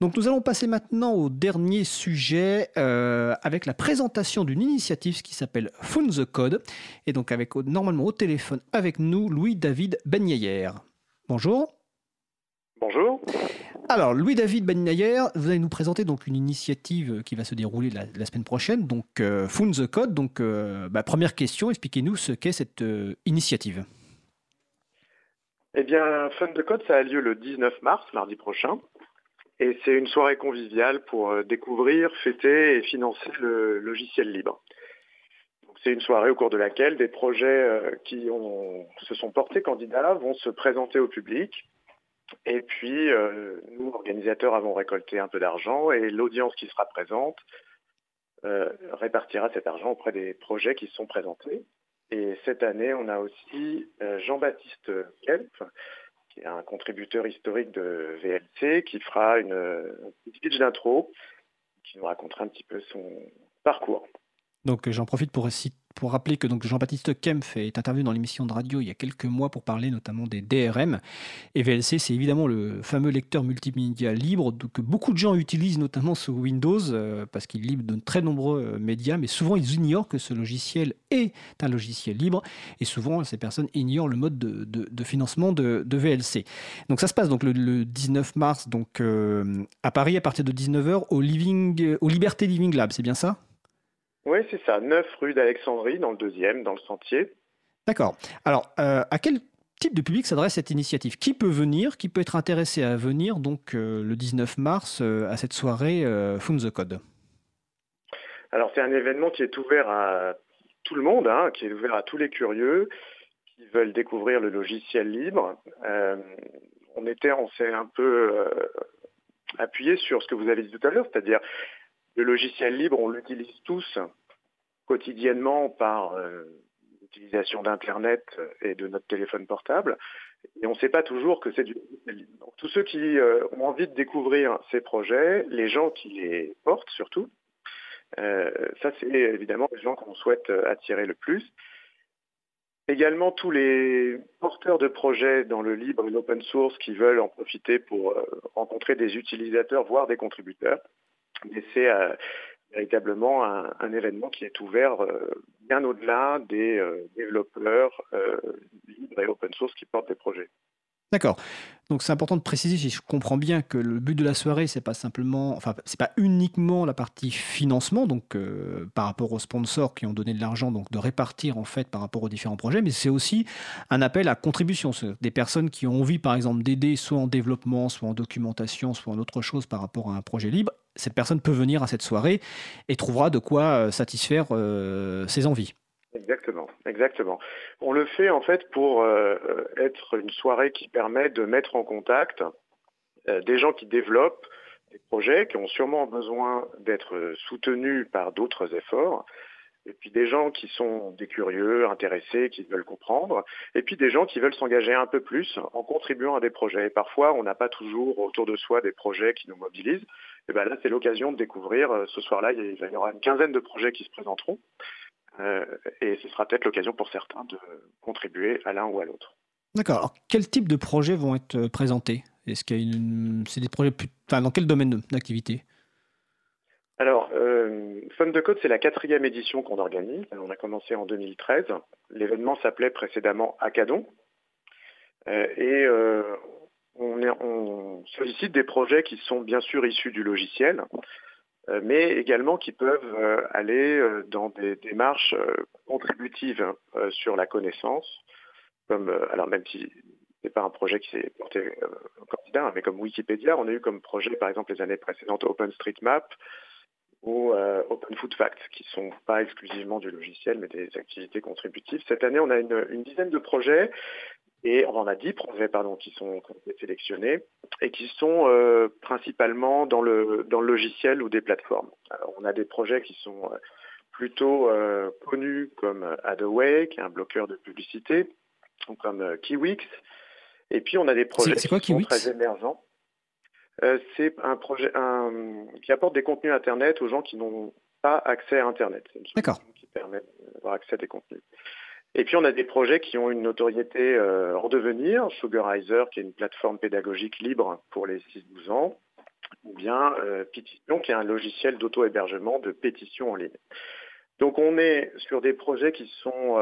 Donc nous allons passer maintenant au dernier sujet euh, avec la présentation d'une initiative qui s'appelle Phone the Code. Et donc avec normalement au téléphone avec nous Louis-David Benyayer. Bonjour. Bonjour. Alors Louis-David Benyayer, vous allez nous présenter donc une initiative qui va se dérouler la, semaine prochaine, donc euh, Phone the Code. Donc euh, bah, première question, expliquez-nous ce qu'est cette initiative. Eh bien, Fun the Code, ça a lieu le 19 mars, mardi prochain. Et c'est une soirée conviviale pour euh, découvrir, fêter et financer le logiciel libre. C'est une soirée au cours de laquelle des projets euh, qui se sont portés candidats vont se présenter au public. Et puis, euh, nous, organisateurs, avons récolté un peu d'argent et l'audience qui sera présente répartira cet argent auprès des projets qui sont présentés. Et cette année, on a aussi Jean-Baptiste Kelp, un contributeur historique de VLC, qui fera une, petite pitch d'intro, qui nous racontera un petit peu son parcours. Donc j'en profite pour pour rappeler que donc Jean-Baptiste Kempf est intervenu dans l'émission de radio il y a quelques mois pour parler notamment des DRM. Et VLC, c'est évidemment le fameux lecteur multimédia libre que beaucoup de gens utilisent notamment sous Windows euh, parce qu'il libre de très nombreux euh, médias, mais souvent ils ignorent que ce logiciel est un logiciel libre et souvent ces personnes ignorent le mode de, financement de, VLC. Donc ça se passe donc le, 19 mars donc euh, à Paris à partir de 19h au Living, au Liberté Living Lab, c'est bien ça? Oui, c'est ça. 9 rue d'Alexandrie, dans le deuxième, dans le sentier. D'accord. Alors, euh, à quel type de public s'adresse cette initiative? Qui peut venir? Qui peut être intéressé à venir donc euh, le 19 mars euh, à cette soirée Fund the Code? Alors, c'est un événement qui est ouvert à tout le monde, hein, qui est ouvert à tous les curieux qui veulent découvrir le logiciel libre. on était, on s'est un peu appuyé sur ce que vous avez dit tout à l'heure, c'est-à-dire le logiciel libre, on l'utilise tous quotidiennement par euh, l'utilisation d'Internet et de notre téléphone portable. Et on ne sait pas toujours que c'est du logiciel libre. Tous ceux qui euh, ont envie de découvrir ces projets, les gens qui les portent surtout, euh, ça c'est évidemment les gens qu'on souhaite attirer le plus. Également tous les porteurs de projets dans le libre et l'open source qui veulent en profiter pour rencontrer des utilisateurs, voire des contributeurs. Mais c'est euh, véritablement un, événement qui est ouvert euh, bien au-delà des euh, développeurs libres et open source qui portent des projets. D'accord. Donc c'est important de préciser, si je comprends bien, que le but de la soirée, c'est pas simplement, enfin, c'est pas uniquement la partie financement, donc par rapport aux sponsors qui ont donné de l'argent, donc de répartir en fait par rapport aux différents projets, mais c'est aussi un appel à contribution. Des personnes qui ont envie, par exemple, d'aider soit en développement, soit en documentation, soit en autre chose par rapport à un projet libre, cette personne peut venir à cette soirée et trouvera de quoi euh, satisfaire euh, ses envies. Exactement, exactement. On le fait en fait pour euh, être une soirée qui permet de mettre en contact des gens qui développent des projets qui ont sûrement besoin d'être soutenus par d'autres efforts, et puis des gens qui sont des curieux, intéressés, qui veulent comprendre, et puis des gens qui veulent s'engager un peu plus en contribuant à des projets. Et parfois, on n'a pas toujours autour de soi des projets qui nous mobilisent. Et bien là, c'est l'occasion de découvrir. Euh, ce soir-là, il y aura une quinzaine de projets qui se présenteront. Euh, et ce sera peut-être l'occasion pour certains de contribuer à l'un ou à l'autre. D'accord. Alors, quel type de projets vont être euh, présentés? Est-ce qu'il y a une... c'est des projets plus... enfin, dans quel domaine d'activité? Alors, euh, Fun de Code, c'est la quatrième édition qu'on organise. On a commencé en 2013. L'événement s'appelait précédemment Hackathon. et on, sollicite des projets qui sont bien sûr issus du logiciel, mais également qui peuvent euh, aller euh, dans des démarches contributives sur la connaissance, comme alors même si n'est pas un projet qui s'est porté au candidat, mais comme Wikipédia, on a eu comme projet par exemple les années précédentes OpenStreetMap ou Open Food Facts, qui ne sont pas exclusivement du logiciel, mais des activités contributives. Cette année, on a une dizaine de projets et on en a 10 projets pardon, qui sont sélectionnés et qui sont euh, principalement dans le, dans le logiciel ou des plateformes. Alors, on a des projets qui sont euh, plutôt euh, connus comme Adaway, qui est un bloqueur de publicité, ou comme Kiwix. Et puis on a des projets qui sont très émergents. c'est un projet un, qui apporte des contenus Internet aux gens qui n'ont pas accès à Internet. D'accord. Qui permet d'avoir accès à des contenus. Et puis on a des projets qui ont une notoriété euh, en devenir. Sugarizer, qui est une plateforme pédagogique libre pour les 6-12 ans. ou bien Pétition, qui est un logiciel d'auto-hébergement de pétition en ligne. Donc on est sur des projets qui sont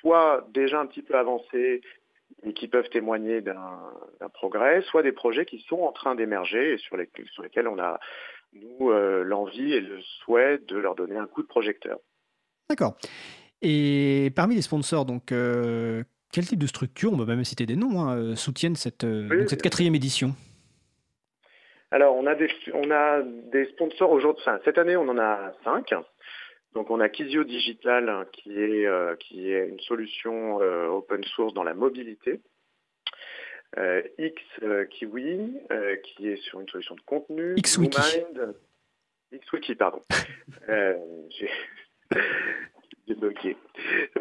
soit déjà un petit peu avancés et qui peuvent témoigner d'un progrès, soit des projets qui sont en train d'émerger et sur, sur, lesquels on a, nous, l'envie et le souhait de leur donner un coup de projecteur. D'accord. Et parmi les sponsors, donc, euh, quel type de structure, on va même citer des noms, hein, euh, soutiennent cette, euh, cette quatrième édition? Alors, on a des, on a des sponsors aujourd'hui. cette année, on en a cinq. Donc, on a Kizio Digital, qui est, qui est une solution open source dans la mobilité. X Kiwi, qui est sur une solution de contenu. XWiki. XWiki, pardon.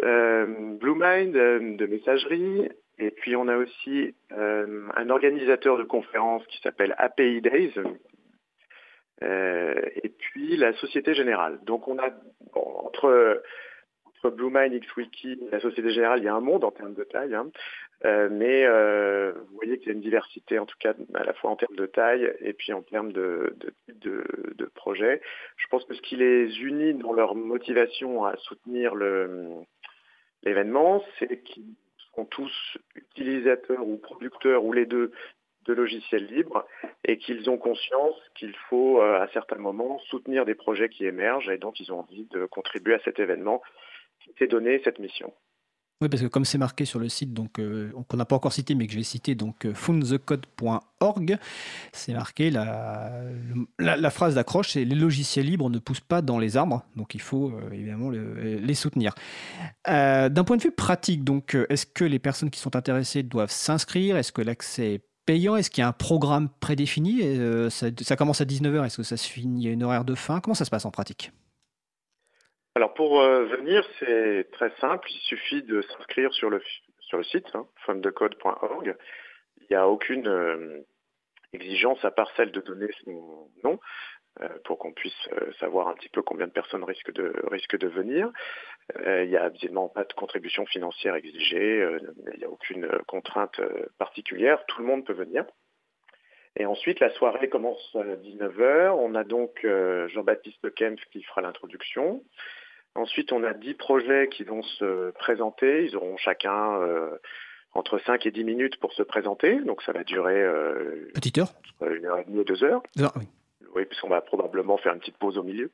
Euh, Blue Mind euh, de messagerie, et puis on a aussi euh, un organisateur de conférences qui s'appelle API Days, et puis la Société Générale. Donc on a entre entre BlueMind, XWiki et la Société Générale, il y a un monde en termes de taille, hein. Euh, mais euh, vous voyez qu'il y a une diversité, en tout cas à la fois en termes de taille et puis en termes de, de, de, projets. Je pense que ce qui les unit dans leur motivation à soutenir l'événement, c'est qu'ils sont tous utilisateurs ou producteurs ou les deux de logiciels libres et qu'ils ont conscience qu'il faut euh, à certains moments soutenir des projets qui émergent et donc ils ont envie de contribuer à cet événement s'est donné cette mission. Oui, parce que comme c'est marqué sur le site, donc euh, qu'on n'a pas encore cité, mais que je vais citer, donc euh, c'est marqué la, la, phrase d'accroche, c'est les logiciels libres ne poussent pas dans les arbres, donc il faut euh, évidemment les soutenir. D'un point de vue pratique, donc, est-ce que les personnes qui sont intéressées doivent s'inscrire? Est-ce que l'accès est payant? Est-ce qu'il y a un programme prédéfini? Ça, ça, commence à 19h, est-ce que ça se finit à une horaire de fin? Comment ça se passe en pratique? Alors pour euh, venir, c'est très simple. Il suffit de s'inscrire sur le, sur le site, hein, Il n'y a aucune euh, exigence à part celle de donner son nom euh, pour qu'on puisse savoir un petit peu combien de personnes risquent de, risquent de venir. il n'y a évidemment pas de contribution financière exigée, il n'y a aucune contrainte particulière, tout le monde peut venir. Et ensuite, la soirée commence à 19h. On a donc Jean-Baptiste Kempf qui fera l'introduction. Ensuite, on a 10 projets qui vont se présenter. Ils auront chacun euh, entre 5 et 10 minutes pour se présenter. Donc ça va durer euh, petite heure une heure et demie ou deux heures. oui. Oui, puisqu'on va probablement faire une petite pause au milieu.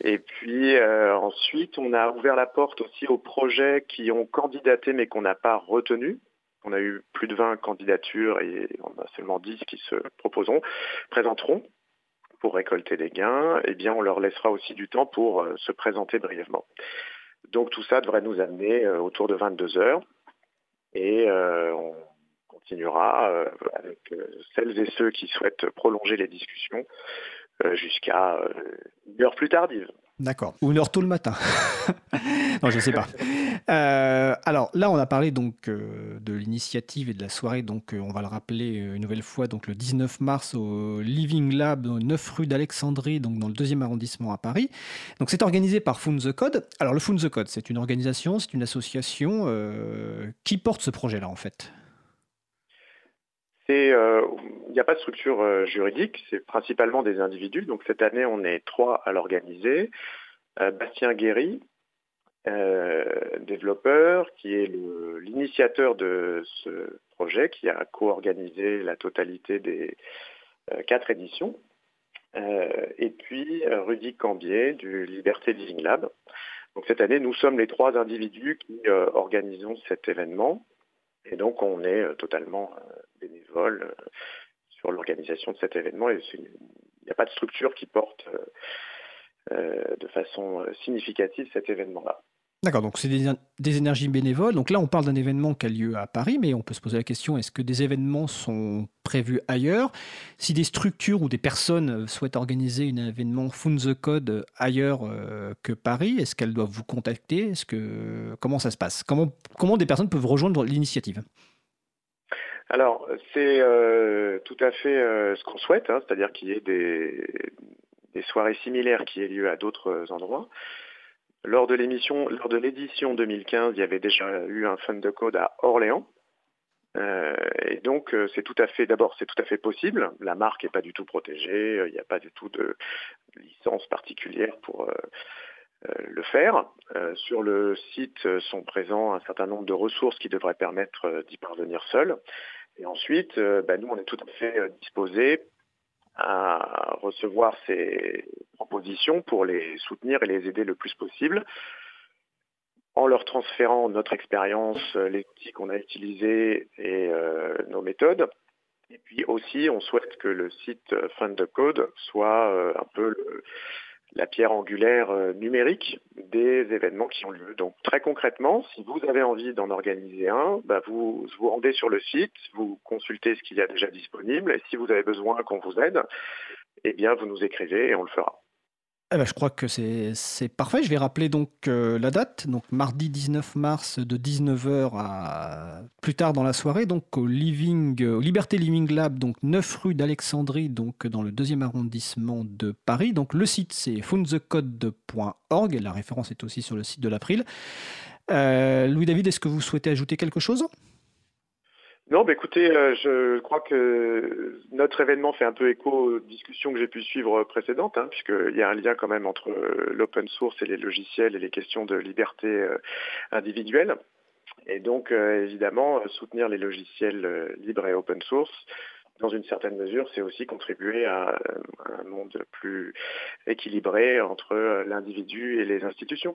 Et puis euh, ensuite, on a ouvert la porte aussi aux projets qui ont candidaté mais qu'on n'a pas retenu. On a eu plus de 20 candidatures et on a seulement 10 qui se proposeront, présenteront pour récolter des gains, eh bien, on leur laissera aussi du temps pour euh, se présenter brièvement. Donc tout ça devrait nous amener euh, autour de 22 heures et euh, on continuera avec celles et ceux qui souhaitent prolonger les discussions jusqu'à une heure plus tardive. D'accord. Ou une heure tôt le matin. non, je ne sais pas. Euh, alors là, on a parlé donc euh, de l'initiative et de la soirée. Donc, euh, on va le rappeler une nouvelle fois. Donc, le 19 mars au Living Lab, 9 rue d'Alexandrie, donc dans le deuxième arrondissement à Paris. Donc, c'est organisé par Found the Code. Alors, le Found the Code, c'est une organisation, c'est une association qui porte ce projet-là, en fait. Il n'y a pas de structure juridique, c'est principalement des individus. Donc cette année, on est trois à l'organiser. Bastien Guéry, développeur, qui est l'initiateur de ce projet, qui a co-organisé la totalité des quatre éditions. et puis Rudy Cambier du Liberté Living Lab. Donc cette année, nous sommes les trois individus qui organisons cet événement. Et donc on est totalement bénévoles sur l'organisation de cet événement. Et il n'y a pas de structure qui porte euh, euh, de façon euh, significative cet événement-là. D'accord, donc c'est des, énergies bénévoles. Donc là, on parle d'un événement qui a lieu à Paris, mais on peut se poser la question est-ce que des événements sont prévus ailleurs? Si des structures ou des personnes souhaitent organiser un événement Fund the Code ailleurs que Paris, est-ce qu'elles doivent vous contacter? Est-ce que comment ça se passe? Comment, comment des personnes peuvent rejoindre l'initiative? Alors, c'est euh, tout à fait euh, ce qu'on souhaite, hein, c'est-à-dire qu'il y ait des, soirées similaires qui aient lieu à d'autres endroits. Lors de l'édition 2015, il y avait déjà eu un fund de code à Orléans. et donc, c'est tout à fait, d'abord, c'est tout à fait possible. La marque n'est pas du tout protégée, il n'y a pas du tout de licence particulière pour le faire. sur le site sont présents un certain nombre de ressources qui devraient permettre d'y parvenir seul. Et ensuite, bah, nous, on est tout à fait disposés à recevoir ces propositions pour les soutenir et les aider le plus possible en leur transférant notre expérience, les outils qu'on a utilisés et euh, nos méthodes. Et puis aussi, on souhaite que le site Fund the Code soit euh, un peu le, la pierre angulaire euh, numérique des événements qui ont lieu. Donc très concrètement, si vous avez envie d'en organiser un, bah, vous vous rendez sur le site, vous consultez ce qu'il y a déjà disponible, et si vous avez besoin qu'on vous aide, eh bien vous nous écrivez et on le fera. Eh ben, je crois que c'est parfait. Je vais rappeler donc euh, la date, donc mardi 19 mars de 19h à plus tard dans la soirée, donc au Living, au Liberté Living Lab, donc 9 rue d'Alexandrie, donc dans le deuxième arrondissement de Paris. Donc le site c'est foundthecode.org la référence est aussi sur le site de l'April. Euh, Louis David, est-ce que vous souhaitez ajouter quelque chose? Non, bah écoutez, euh, je crois que notre événement fait un peu écho aux discussions que j'ai pu suivre précédentes, hein, puisqu'il y a un lien quand même entre euh, l'open source et les logiciels et les questions de liberté euh, individuelle. Et donc, évidemment, soutenir les logiciels libres et open source, dans une certaine mesure, c'est aussi contribuer à un monde plus équilibré entre l'individu et les institutions.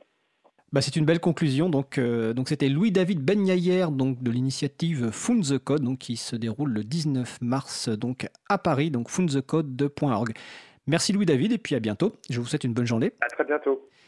Bah, c'est une belle conclusion. Donc, euh, donc c'était Louis-David Benyayer donc de l'initiative Fund the Code, donc qui se déroule le 19 mars donc à Paris, donc fundthecode.org. Merci Louis-David et puis à bientôt. Je vous souhaite une bonne journée. À très bientôt.